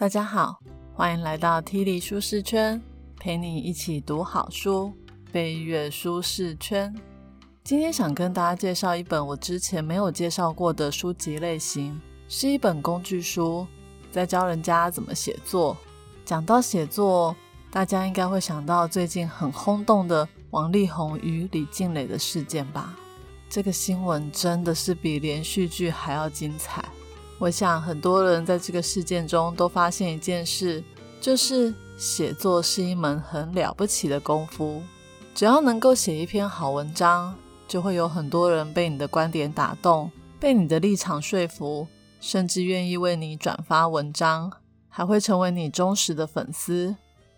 大家好，欢迎来到 T 里舒适圈，陪你一起读好书，飞跃舒适圈。今天想跟大家介绍一本我之前没有介绍过的书籍类型，是一本工具书，在教人家怎么写作。讲到写作，大家应该会想到最近很轰动的王力宏与李静蕾的事件吧？这个新闻真的是比连续剧还要精彩。我想很多人在这个事件中都发现一件事，就是写作是一门很了不起的功夫。只要能够写一篇好文章，就会有很多人被你的观点打动，被你的立场说服，甚至愿意为你转发文章，还会成为你忠实的粉丝。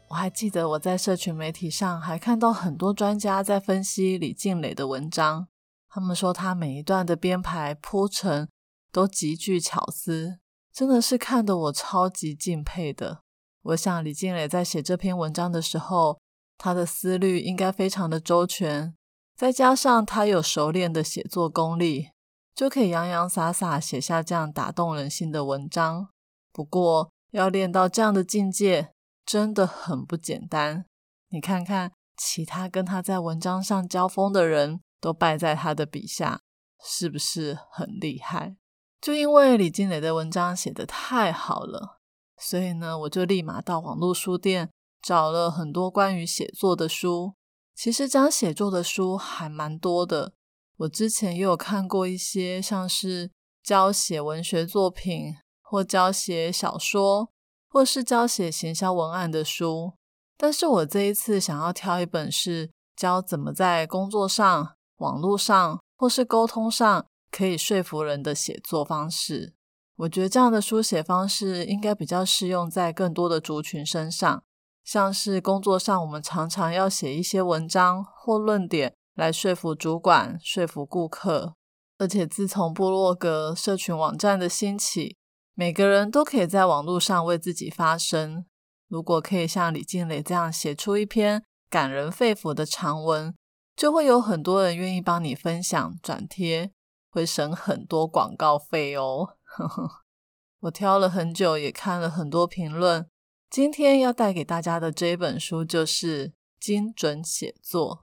我还记得我在社群媒体上还看到很多专家在分析李静蕾的文章，他们说他每一段的编排铺陈。都极具巧思，真的是看得我超级敬佩的。我想李静蕾在写这篇文章的时候，她的思虑应该非常的周全，再加上她有熟练的写作功力，就可以洋洋洒洒写下这样打动人心的文章。不过要练到这样的境界，真的很不简单。你看看其他跟他在文章上交锋的人都败在他的笔下，是不是很厉害？就因为李金磊的文章写得太好了，所以呢，我就立马到网络书店找了很多关于写作的书。其实讲写作的书还蛮多的，我之前也有看过一些像是教写文学作品，或教写小说，或是教写行销文案的书。但是我这一次想要挑一本是教怎么在工作上、网络上或是沟通上。可以说服人的写作方式，我觉得这样的书写方式应该比较适用在更多的族群身上。像是工作上，我们常常要写一些文章或论点来说服主管、说服顾客。而且自从部落格社群网站的兴起，每个人都可以在网络上为自己发声。如果可以像李静蕾这样写出一篇感人肺腑的长文，就会有很多人愿意帮你分享、转贴。会省很多广告费哦。我挑了很久，也看了很多评论。今天要带给大家的这一本书就是《精准写作》。《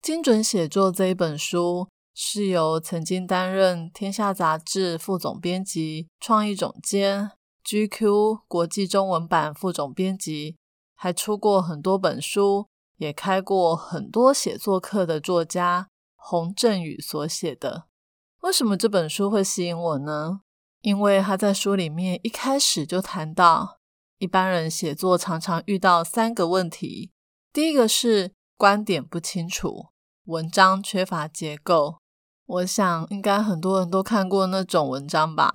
精准写作》这一本书是由曾经担任《天下》杂志副总编辑、创意总监、GQ 国际中文版副总编辑，还出过很多本书，也开过很多写作课的作家洪振宇所写的。为什么这本书会吸引我呢？因为他在书里面一开始就谈到，一般人写作常常遇到三个问题。第一个是观点不清楚，文章缺乏结构。我想应该很多人都看过那种文章吧，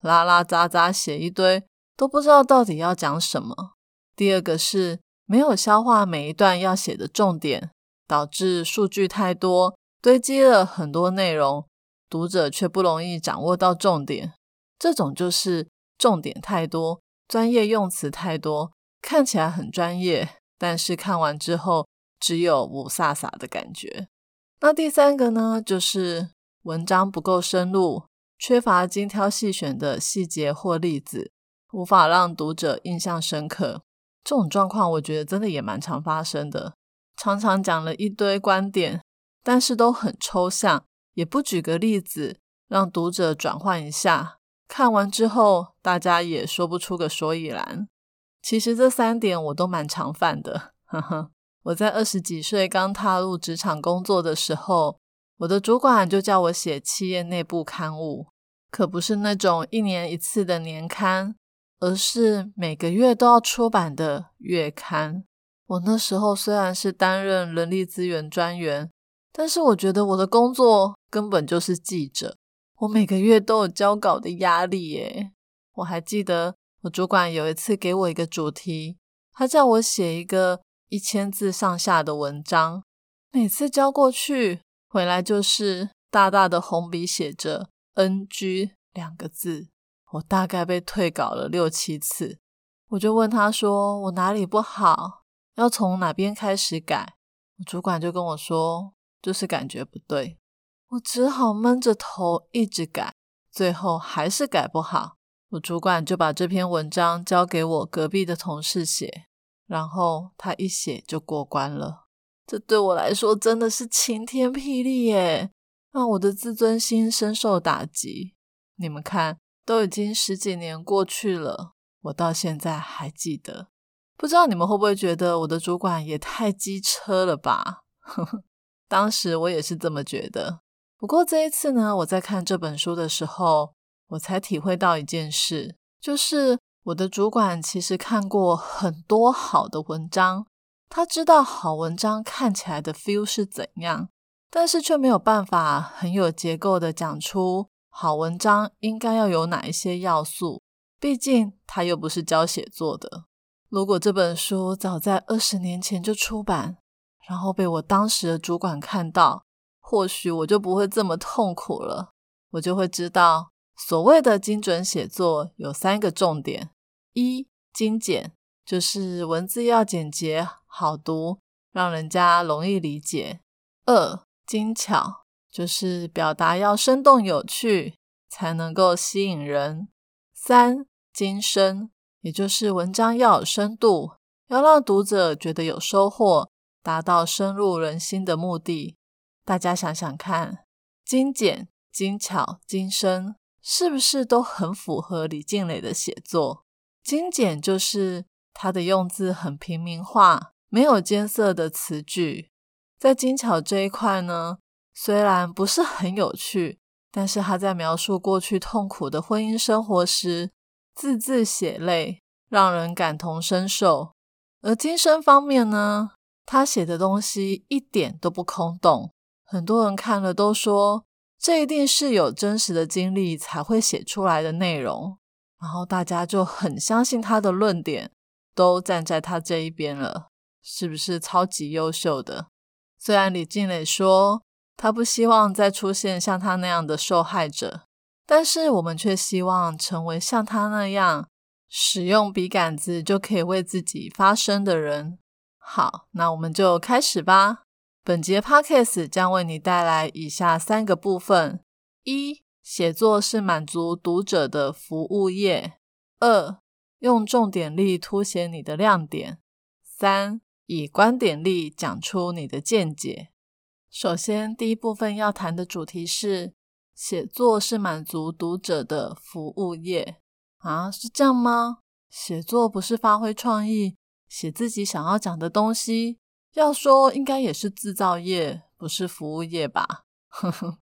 拉拉杂杂写一堆，都不知道到底要讲什么。第二个是没有消化每一段要写的重点，导致数据太多，堆积了很多内容。读者却不容易掌握到重点，这种就是重点太多，专业用词太多，看起来很专业，但是看完之后只有五飒飒的感觉。那第三个呢，就是文章不够深入，缺乏精挑细选的细节或例子，无法让读者印象深刻。这种状况，我觉得真的也蛮常发生的，常常讲了一堆观点，但是都很抽象。也不举个例子，让读者转换一下。看完之后，大家也说不出个所以然。其实这三点我都蛮常犯的。呵呵，我在二十几岁刚踏入职场工作的时候，我的主管就叫我写企业内部刊物，可不是那种一年一次的年刊，而是每个月都要出版的月刊。我那时候虽然是担任人力资源专员。但是我觉得我的工作根本就是记者，我每个月都有交稿的压力耶。我还记得我主管有一次给我一个主题，他叫我写一个一千字上下的文章，每次交过去回来就是大大的红笔写着 “NG” 两个字，我大概被退稿了六七次。我就问他说：“我哪里不好？要从哪边开始改？”主管就跟我说。就是感觉不对，我只好闷着头一直改，最后还是改不好。我主管就把这篇文章交给我隔壁的同事写，然后他一写就过关了。这对我来说真的是晴天霹雳耶，让我的自尊心深受打击。你们看，都已经十几年过去了，我到现在还记得。不知道你们会不会觉得我的主管也太机车了吧？呵 呵当时我也是这么觉得。不过这一次呢，我在看这本书的时候，我才体会到一件事，就是我的主管其实看过很多好的文章，他知道好文章看起来的 feel 是怎样，但是却没有办法很有结构的讲出好文章应该要有哪一些要素。毕竟他又不是教写作的。如果这本书早在二十年前就出版，然后被我当时的主管看到，或许我就不会这么痛苦了。我就会知道，所谓的精准写作有三个重点：一、精简，就是文字要简洁好读，让人家容易理解；二、精巧，就是表达要生动有趣，才能够吸引人；三、精深。也就是文章要有深度，要让读者觉得有收获，达到深入人心的目的。大家想想看，精简、精巧、精深，是不是都很符合李静蕾的写作？精简就是他的用字很平民化，没有艰涩的词句。在精巧这一块呢，虽然不是很有趣，但是他在描述过去痛苦的婚姻生活时。字字血泪，让人感同身受。而精神方面呢，他写的东西一点都不空洞。很多人看了都说，这一定是有真实的经历才会写出来的内容。然后大家就很相信他的论点，都站在他这一边了，是不是超级优秀的？虽然李静蕾说，他不希望再出现像他那样的受害者。但是我们却希望成为像他那样使用笔杆子就可以为自己发声的人。好，那我们就开始吧。本节 podcast 将为你带来以下三个部分：一、写作是满足读者的服务业；二、用重点力凸显你的亮点；三、以观点力讲出你的见解。首先，第一部分要谈的主题是。写作是满足读者的服务业啊，是这样吗？写作不是发挥创意，写自己想要讲的东西。要说，应该也是制造业，不是服务业吧？呵呵。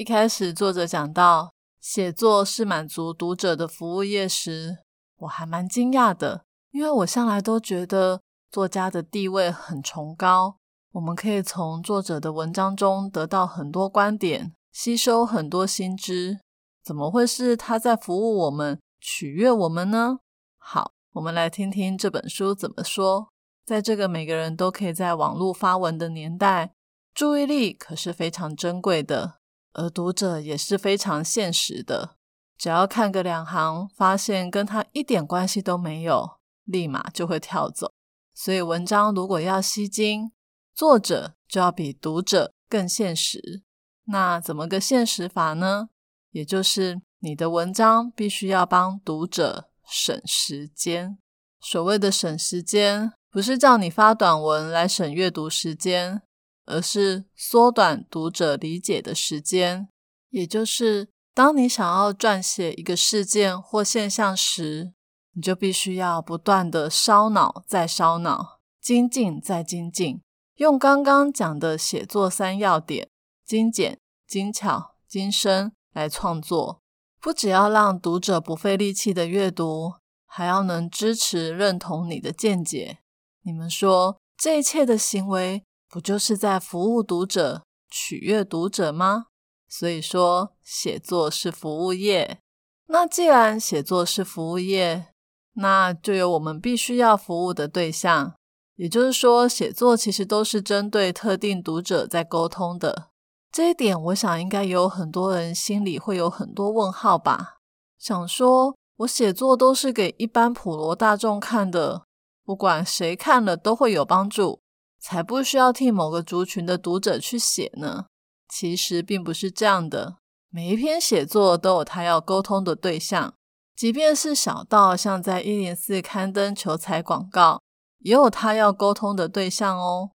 一开始作者讲到写作是满足读者的服务业时，我还蛮惊讶的，因为我向来都觉得作家的地位很崇高，我们可以从作者的文章中得到很多观点。吸收很多新知，怎么会是他在服务我们、取悦我们呢？好，我们来听听这本书怎么说。在这个每个人都可以在网络发文的年代，注意力可是非常珍贵的，而读者也是非常现实的。只要看个两行，发现跟他一点关系都没有，立马就会跳走。所以，文章如果要吸睛，作者就要比读者更现实。那怎么个现实法呢？也就是你的文章必须要帮读者省时间。所谓的省时间，不是叫你发短文来省阅读时间，而是缩短读者理解的时间。也就是当你想要撰写一个事件或现象时，你就必须要不断的烧脑再烧脑，精进再精进，用刚刚讲的写作三要点。精简、精巧、精深来创作，不只要让读者不费力气的阅读，还要能支持、认同你的见解。你们说，这一切的行为不就是在服务读者、取悦读者吗？所以说，写作是服务业。那既然写作是服务业，那就有我们必须要服务的对象。也就是说，写作其实都是针对特定读者在沟通的。这一点，我想应该有很多人心里会有很多问号吧。想说，我写作都是给一般普罗大众看的，不管谁看了都会有帮助，才不需要替某个族群的读者去写呢。其实并不是这样的，每一篇写作都有他要沟通的对象，即便是小到像在一零四刊登求财广告，也有他要沟通的对象哦。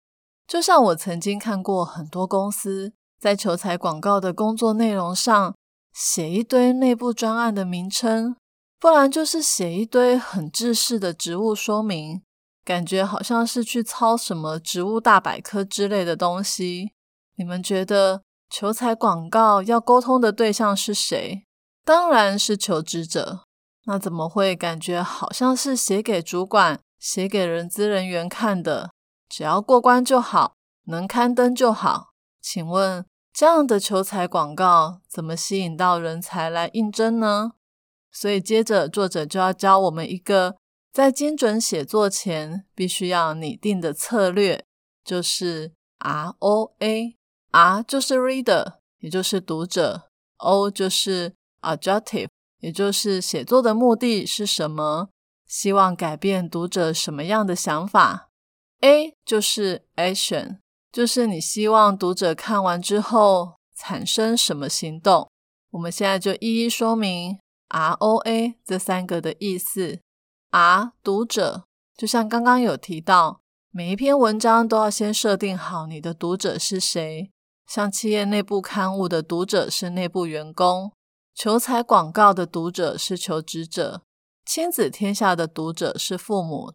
就像我曾经看过很多公司在求财广告的工作内容上写一堆内部专案的名称，不然就是写一堆很制式的职务说明，感觉好像是去抄什么职务大百科之类的东西。你们觉得求财广告要沟通的对象是谁？当然是求职者。那怎么会感觉好像是写给主管、写给人资人员看的？只要过关就好，能刊登就好。请问这样的求财广告怎么吸引到人才来应征呢？所以接着作者就要教我们一个在精准写作前必须要拟定的策略，就是 R O A。R 就是 reader，也就是读者；O 就是 objective。也就是写作的目的是什么？希望改变读者什么样的想法？A 就是 action，就是你希望读者看完之后产生什么行动。我们现在就一一说明 R O A 这三个的意思。R 读者，就像刚刚有提到，每一篇文章都要先设定好你的读者是谁。像企业内部刊物的读者是内部员工。求财广告的读者是求职者，亲子天下的读者是父母。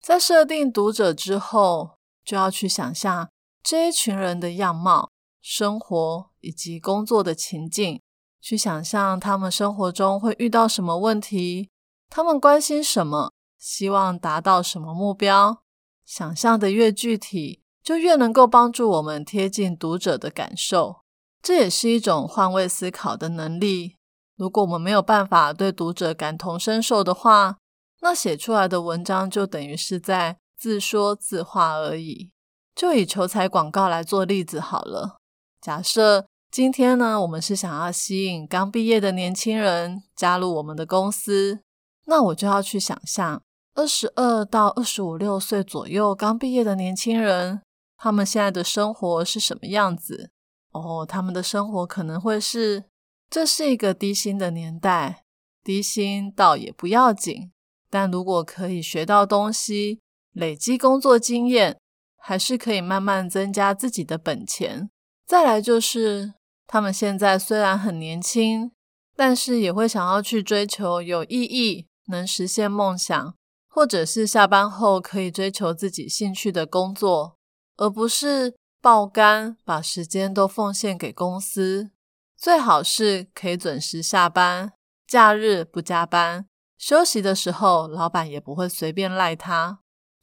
在设定读者之后，就要去想象这一群人的样貌、生活以及工作的情境，去想象他们生活中会遇到什么问题，他们关心什么，希望达到什么目标。想象的越具体，就越能够帮助我们贴近读者的感受。这也是一种换位思考的能力。如果我们没有办法对读者感同身受的话，那写出来的文章就等于是在自说自话而已。就以求财广告来做例子好了。假设今天呢，我们是想要吸引刚毕业的年轻人加入我们的公司，那我就要去想象二十二到二十五六岁左右刚毕业的年轻人，他们现在的生活是什么样子？哦，他们的生活可能会是。这是一个低薪的年代，低薪倒也不要紧，但如果可以学到东西，累积工作经验，还是可以慢慢增加自己的本钱。再来就是，他们现在虽然很年轻，但是也会想要去追求有意义、能实现梦想，或者是下班后可以追求自己兴趣的工作，而不是爆肝，把时间都奉献给公司。最好是可以准时下班，假日不加班，休息的时候老板也不会随便赖他。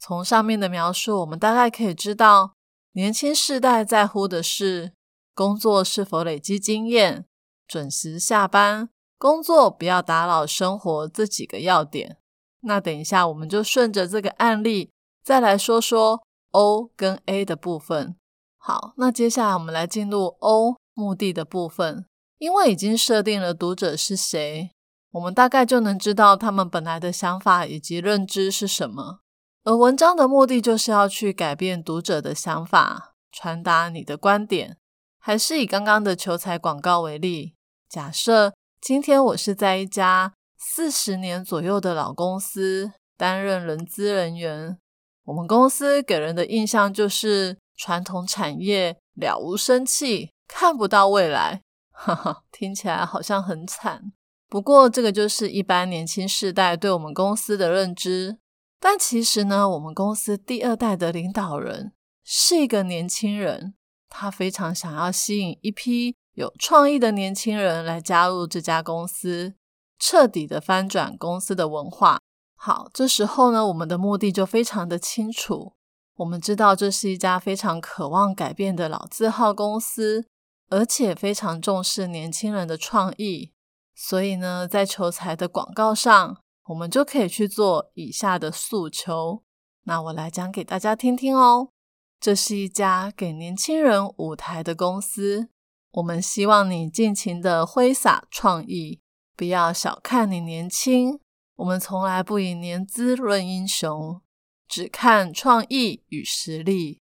从上面的描述，我们大概可以知道，年轻世代在乎的是工作是否累积经验、准时下班、工作不要打扰生活这几个要点。那等一下，我们就顺着这个案例再来说说 O 跟 A 的部分。好，那接下来我们来进入 O。目的的部分，因为已经设定了读者是谁，我们大概就能知道他们本来的想法以及认知是什么。而文章的目的就是要去改变读者的想法，传达你的观点。还是以刚刚的求财广告为例，假设今天我是在一家四十年左右的老公司担任人资人员，我们公司给人的印象就是传统产业了无生气。看不到未来，哈哈，听起来好像很惨。不过，这个就是一般年轻世代对我们公司的认知。但其实呢，我们公司第二代的领导人是一个年轻人，他非常想要吸引一批有创意的年轻人来加入这家公司，彻底的翻转公司的文化。好，这时候呢，我们的目的就非常的清楚。我们知道这是一家非常渴望改变的老字号公司。而且非常重视年轻人的创意，所以呢，在求财的广告上，我们就可以去做以下的诉求。那我来讲给大家听听哦。这是一家给年轻人舞台的公司，我们希望你尽情的挥洒创意，不要小看你年轻。我们从来不以年资论英雄，只看创意与实力。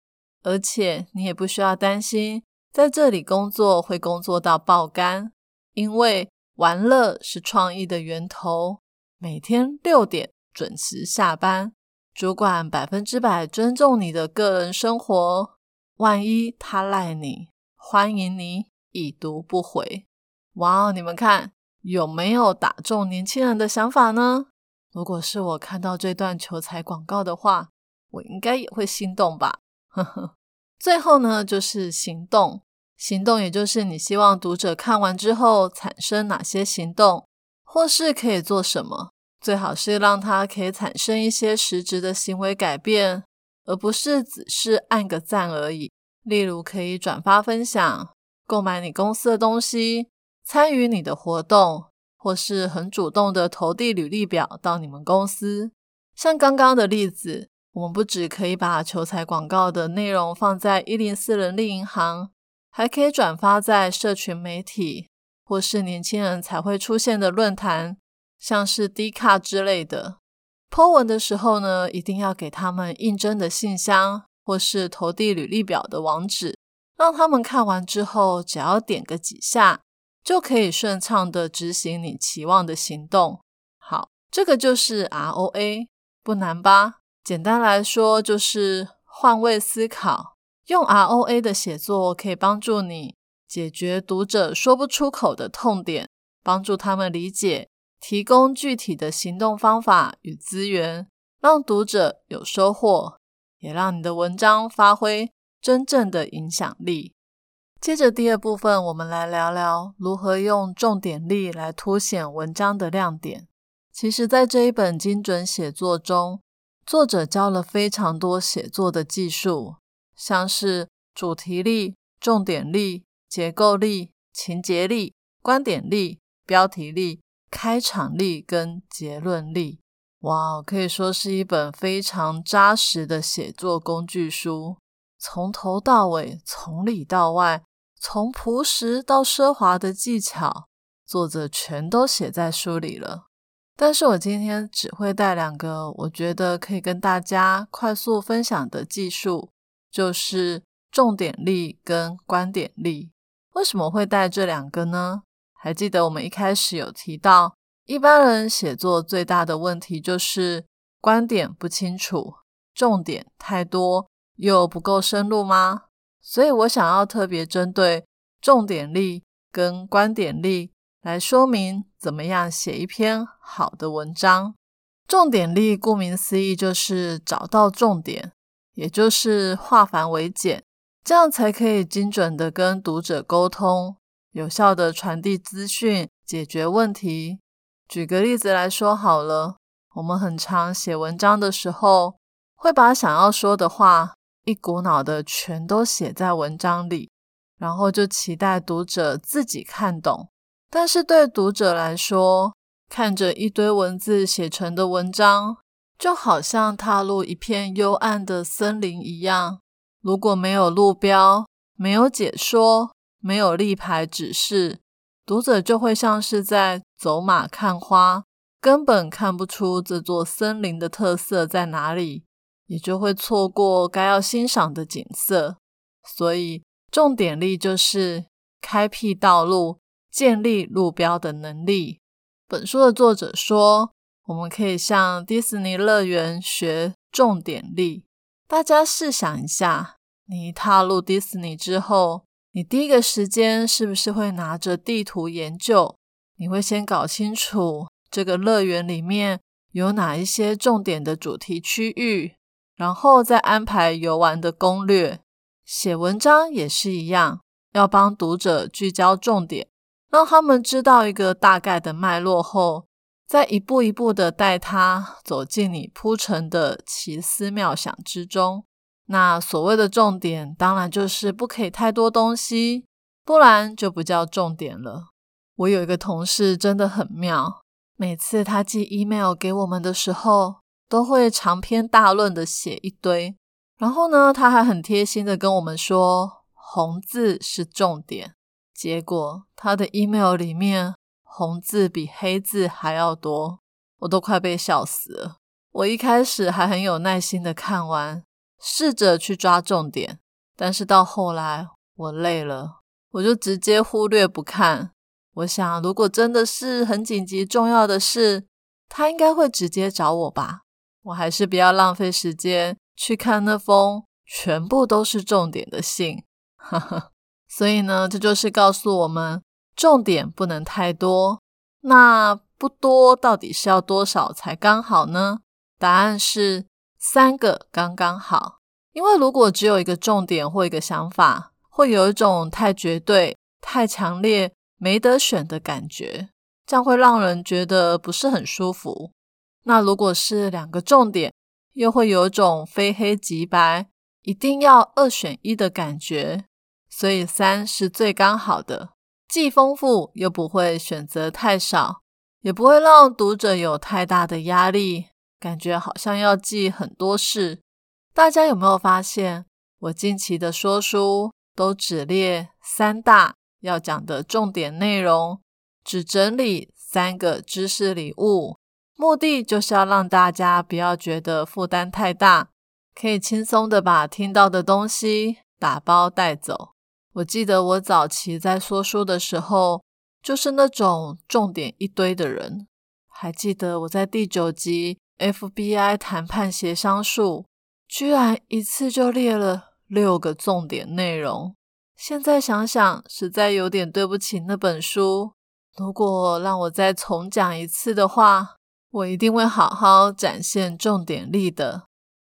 而且你也不需要担心。在这里工作会工作到爆肝，因为玩乐是创意的源头。每天六点准时下班，主管百分之百尊重你的个人生活。万一他赖你，欢迎你已读不回。哇哦，你们看有没有打中年轻人的想法呢？如果是我看到这段求财广告的话，我应该也会心动吧。呵呵。最后呢，就是行动。行动也就是你希望读者看完之后产生哪些行动，或是可以做什么。最好是让他可以产生一些实质的行为改变，而不是只是按个赞而已。例如，可以转发分享、购买你公司的东西、参与你的活动，或是很主动的投递履历表到你们公司。像刚刚的例子，我们不只可以把求财广告的内容放在一零四人力银行。还可以转发在社群媒体，或是年轻人才会出现的论坛，像是 D 卡之类的。po 文的时候呢，一定要给他们应征的信箱，或是投递履历表的网址，让他们看完之后，只要点个几下，就可以顺畅的执行你期望的行动。好，这个就是 ROA，不难吧？简单来说，就是换位思考。用 ROA 的写作可以帮助你解决读者说不出口的痛点，帮助他们理解，提供具体的行动方法与资源，让读者有收获，也让你的文章发挥真正的影响力。接着第二部分，我们来聊聊如何用重点力来凸显文章的亮点。其实，在这一本精准写作中，作者教了非常多写作的技术。像是主题力、重点力、结构力、情节力、观点力、标题力、开场力跟结论力，哇，可以说是一本非常扎实的写作工具书。从头到尾，从里到外，从朴实到奢华的技巧，作者全都写在书里了。但是我今天只会带两个，我觉得可以跟大家快速分享的技术。就是重点力跟观点力，为什么会带这两个呢？还记得我们一开始有提到，一般人写作最大的问题就是观点不清楚，重点太多又不够深入吗？所以我想要特别针对重点力跟观点力来说明，怎么样写一篇好的文章。重点力顾名思义就是找到重点。也就是化繁为简，这样才可以精准的跟读者沟通，有效的传递资讯，解决问题。举个例子来说好了，我们很常写文章的时候，会把想要说的话一股脑的全都写在文章里，然后就期待读者自己看懂。但是对读者来说，看着一堆文字写成的文章。就好像踏入一片幽暗的森林一样，如果没有路标、没有解说、没有立牌指示，读者就会像是在走马看花，根本看不出这座森林的特色在哪里，也就会错过该要欣赏的景色。所以，重点力就是开辟道路、建立路标的能力。本书的作者说。我们可以向迪士尼乐园学重点力。大家试想一下，你踏入迪士尼之后，你第一个时间是不是会拿着地图研究？你会先搞清楚这个乐园里面有哪一些重点的主题区域，然后再安排游玩的攻略。写文章也是一样，要帮读者聚焦重点，让他们知道一个大概的脉络后。再一步一步的带他走进你铺陈的奇思妙想之中。那所谓的重点，当然就是不可以太多东西，不然就不叫重点了。我有一个同事真的很妙，每次他寄 email 给我们的时候，都会长篇大论的写一堆。然后呢，他还很贴心的跟我们说，红字是重点。结果他的 email 里面。红字比黑字还要多，我都快被笑死了。我一开始还很有耐心的看完，试着去抓重点，但是到后来我累了，我就直接忽略不看。我想，如果真的是很紧急重要的事，他应该会直接找我吧？我还是不要浪费时间去看那封全部都是重点的信。哈哈，所以呢，这就是告诉我们，重点不能太多。那不多到底是要多少才刚好呢？答案是三个刚刚好。因为如果只有一个重点或一个想法，会有一种太绝对、太强烈、没得选的感觉，这样会让人觉得不是很舒服。那如果是两个重点，又会有一种非黑即白、一定要二选一的感觉。所以三是最刚好的，既丰富又不会选择太少，也不会让读者有太大的压力，感觉好像要记很多事。大家有没有发现，我近期的说书都只列三大要讲的重点内容，只整理三个知识礼物，目的就是要让大家不要觉得负担太大，可以轻松的把听到的东西打包带走。我记得我早期在说书的时候，就是那种重点一堆的人。还记得我在第九集 FBI 谈判协商术。居然一次就列了六个重点内容，现在想想实在有点对不起那本书。如果让我再重讲一次的话，我一定会好好展现重点力的。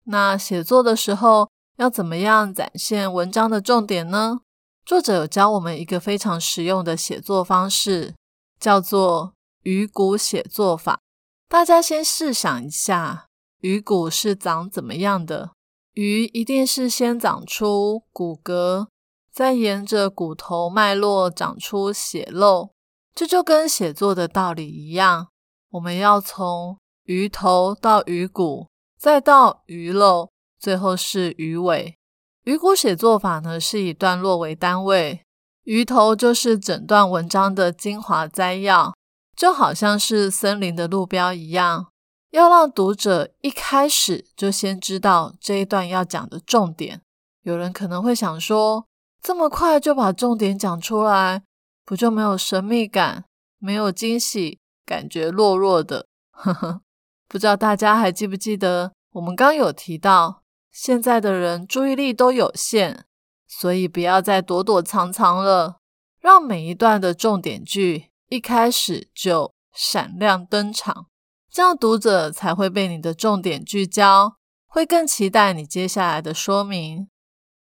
那写作的时候要怎么样展现文章的重点呢？作者有教我们一个非常实用的写作方式，叫做鱼骨写作法。大家先试想一下。鱼骨是长怎么样的？鱼一定是先长出骨骼，再沿着骨头脉络长出血肉。这就跟写作的道理一样，我们要从鱼头到鱼骨，再到鱼肉，最后是鱼尾。鱼骨写作法呢，是以段落为单位，鱼头就是整段文章的精华摘要，就好像是森林的路标一样。要让读者一开始就先知道这一段要讲的重点。有人可能会想说，这么快就把重点讲出来，不就没有神秘感、没有惊喜，感觉弱弱的？呵呵，不知道大家还记不记得，我们刚有提到，现在的人注意力都有限，所以不要再躲躲藏藏了，让每一段的重点句一开始就闪亮登场。这样读者才会被你的重点聚焦，会更期待你接下来的说明。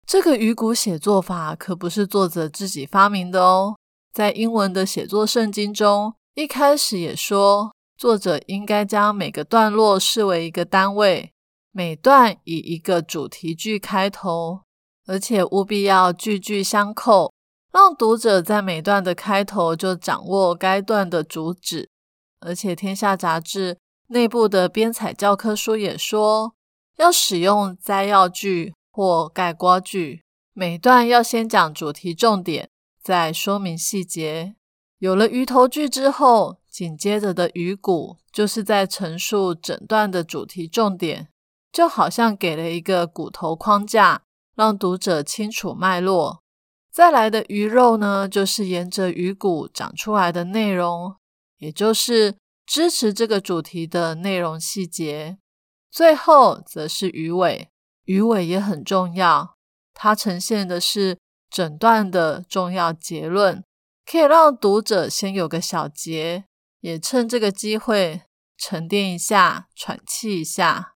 这个鱼骨写作法可不是作者自己发明的哦，在英文的写作圣经中，一开始也说，作者应该将每个段落视为一个单位，每段以一个主题句开头，而且务必要句句相扣，让读者在每段的开头就掌握该段的主旨。而且《天下》杂志。内部的编采教科书也说，要使用摘要句或概括句，每段要先讲主题重点，再说明细节。有了鱼头句之后，紧接着的鱼骨就是在陈述整段的主题重点，就好像给了一个骨头框架，让读者清楚脉络。再来的鱼肉呢，就是沿着鱼骨长出来的内容，也就是。支持这个主题的内容细节，最后则是鱼尾，鱼尾也很重要，它呈现的是整段的重要结论，可以让读者先有个小结，也趁这个机会沉淀一下，喘气一下。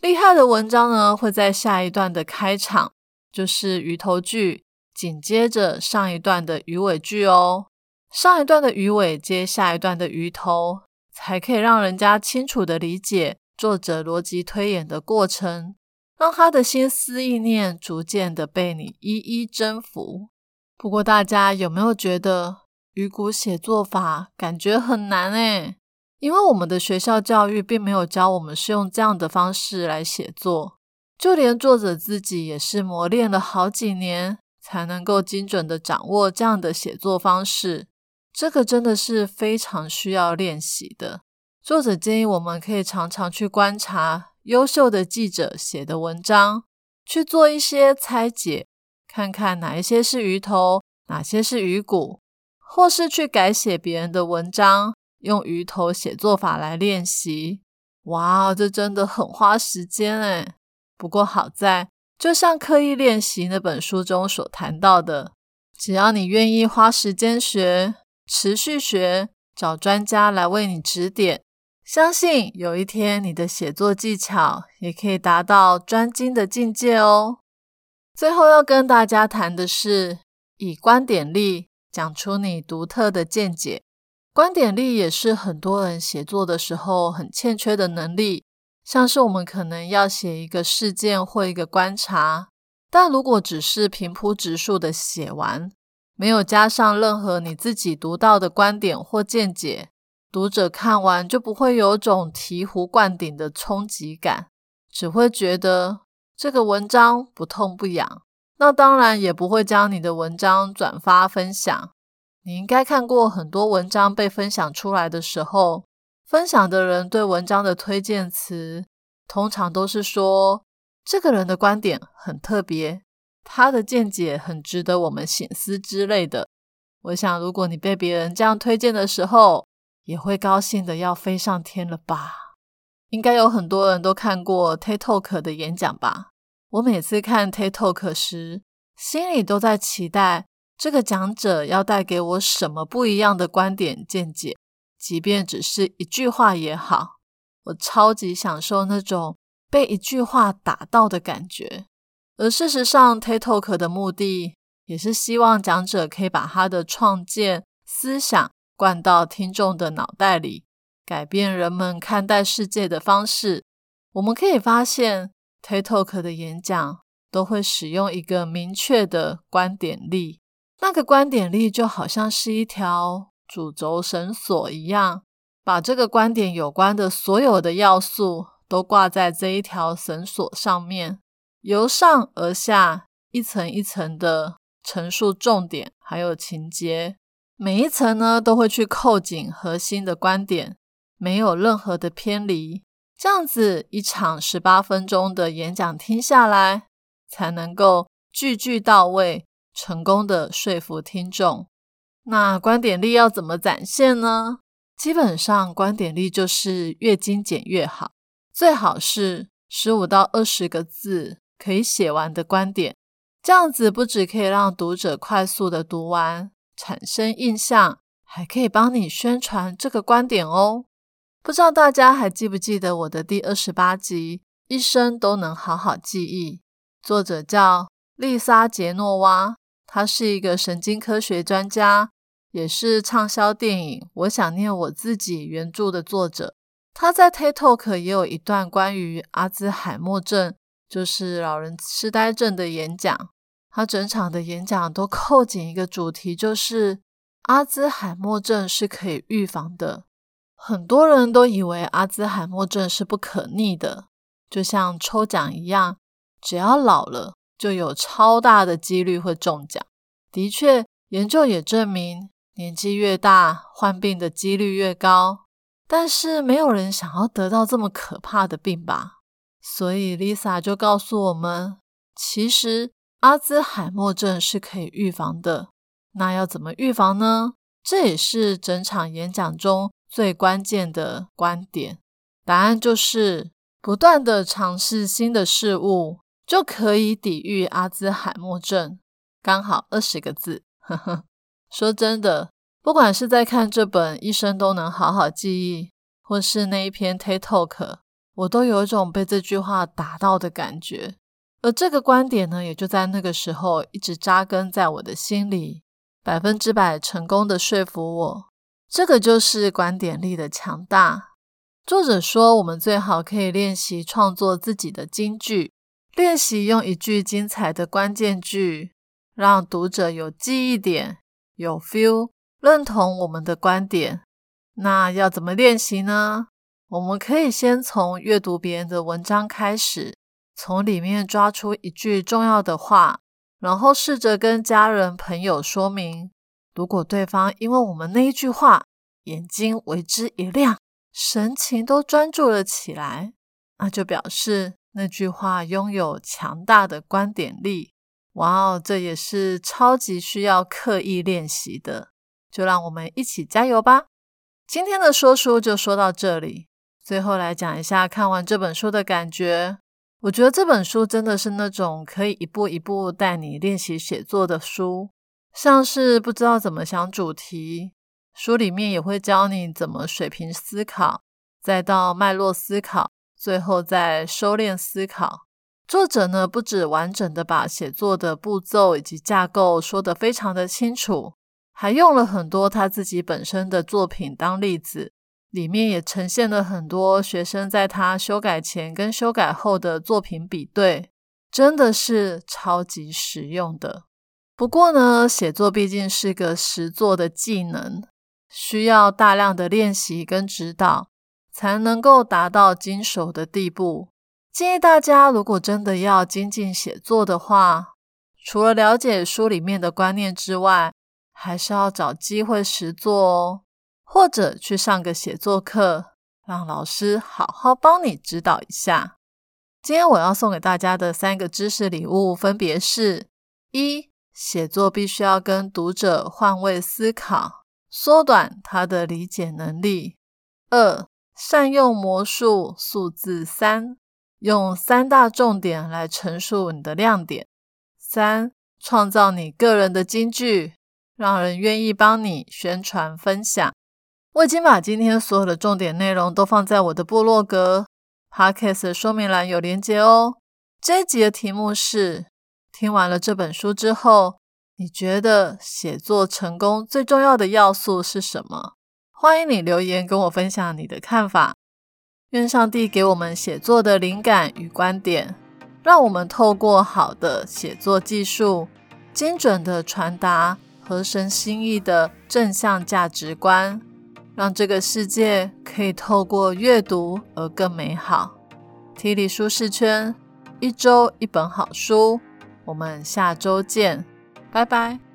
厉害的文章呢，会在下一段的开场，就是鱼头句，紧接着上一段的鱼尾句哦，上一段的鱼尾接下一段的鱼头。才可以让人家清楚的理解作者逻辑推演的过程，让他的心思意念逐渐的被你一一征服。不过，大家有没有觉得鱼骨写作法感觉很难诶？因为我们的学校教育并没有教我们是用这样的方式来写作，就连作者自己也是磨练了好几年，才能够精准的掌握这样的写作方式。这个真的是非常需要练习的。作者建议我们可以常常去观察优秀的记者写的文章，去做一些拆解，看看哪一些是鱼头，哪些是鱼骨，或是去改写别人的文章，用鱼头写作法来练习。哇，这真的很花时间哎。不过好在，就像刻意练习那本书中所谈到的，只要你愿意花时间学，持续学，找专家来为你指点，相信有一天你的写作技巧也可以达到专精的境界哦。最后要跟大家谈的是，以观点力讲出你独特的见解。观点力也是很多人写作的时候很欠缺的能力。像是我们可能要写一个事件或一个观察，但如果只是平铺直述的写完，没有加上任何你自己独到的观点或见解，读者看完就不会有种醍醐灌顶的冲击感，只会觉得这个文章不痛不痒。那当然也不会将你的文章转发分享。你应该看过很多文章被分享出来的时候，分享的人对文章的推荐词，通常都是说这个人的观点很特别，他的见解很值得我们醒思之类的。我想，如果你被别人这样推荐的时候，也会高兴的要飞上天了吧？应该有很多人都看过 TED Talk 的演讲吧？我每次看 TED Talk 时，心里都在期待。这个讲者要带给我什么不一样的观点见解？即便只是一句话也好，我超级享受那种被一句话打到的感觉。而事实上，TikTok 的目的也是希望讲者可以把他的创建思想灌到听众的脑袋里，改变人们看待世界的方式。我们可以发现，TikTok 的演讲都会使用一个明确的观点力。那个观点力就好像是一条主轴绳索一样，把这个观点有关的所有的要素都挂在这一条绳索上面，由上而下一层一层的陈述重点，还有情节，每一层呢都会去扣紧核心的观点，没有任何的偏离。这样子一场十八分钟的演讲听下来，才能够句句到位。成功的说服听众，那观点力要怎么展现呢？基本上，观点力就是越精简越好，最好是十五到二十个字可以写完的观点。这样子不只可以让读者快速的读完，产生印象，还可以帮你宣传这个观点哦。不知道大家还记不记得我的第二十八集《一生都能好好记忆》，作者叫丽莎杰诺娃。他是一个神经科学专家，也是畅销电影《我想念我自己》原著的作者。他在 TED Talk 也有一段关于阿兹海默症，就是老人痴呆症的演讲。他整场的演讲都扣紧一个主题，就是阿兹海默症是可以预防的。很多人都以为阿兹海默症是不可逆的，就像抽奖一样，只要老了。就有超大的几率会中奖。的确，研究也证明，年纪越大，患病的几率越高。但是，没有人想要得到这么可怕的病吧？所以，Lisa 就告诉我们，其实阿兹海默症是可以预防的。那要怎么预防呢？这也是整场演讲中最关键的观点。答案就是不断的尝试新的事物。就可以抵御阿兹海默症，刚好二十个字。呵呵，说真的，不管是在看这本《一生都能好好记忆》，或是那一篇 TED Talk，我都有一种被这句话打到的感觉。而这个观点呢，也就在那个时候一直扎根在我的心里，百分之百成功的说服我。这个就是观点力的强大。作者说，我们最好可以练习创作自己的金句。练习用一句精彩的关键句，让读者有记忆点、有 feel，认同我们的观点。那要怎么练习呢？我们可以先从阅读别人的文章开始，从里面抓出一句重要的话，然后试着跟家人朋友说明。如果对方因为我们那一句话，眼睛为之一亮，神情都专注了起来，那就表示。那句话拥有强大的观点力，哇哦，这也是超级需要刻意练习的。就让我们一起加油吧！今天的说书就说到这里，最后来讲一下看完这本书的感觉。我觉得这本书真的是那种可以一步一步带你练习写作的书，像是不知道怎么想主题，书里面也会教你怎么水平思考，再到脉络思考，最后再收敛思考。作者呢，不止完整的把写作的步骤以及架构说得非常的清楚。还用了很多他自己本身的作品当例子，里面也呈现了很多学生在他修改前跟修改后的作品比对，真的是超级实用的。不过呢，写作毕竟是个实作的技能，需要大量的练习跟指导，才能够达到精熟的地步。建议大家，如果真的要精进写作的话，除了了解书里面的观念之外，还是要找机会实做哦，或者去上个写作课，让老师好好帮你指导一下。今天我要送给大家的三个知识礼物，分别是：一、写作必须要跟读者换位思考，缩短他的理解能力；二、善用魔术数字三，用三大重点来陈述你的亮点；三、创造你个人的金句。让人愿意帮你宣传分享。我已经把今天所有的重点内容都放在我的部落格 Podcast 说明栏有连接哦。这一集的题目是：听完了这本书之后，你觉得写作成功最重要的要素是什么？欢迎你留言跟我分享你的看法。愿上帝给我们写作的灵感与观点，让我们透过好的写作技术，精准的传达。合神心意的正向价值观，让这个世界可以透过阅读而更美好。体理舒适圈，一周一本好书，我们下周见，拜拜。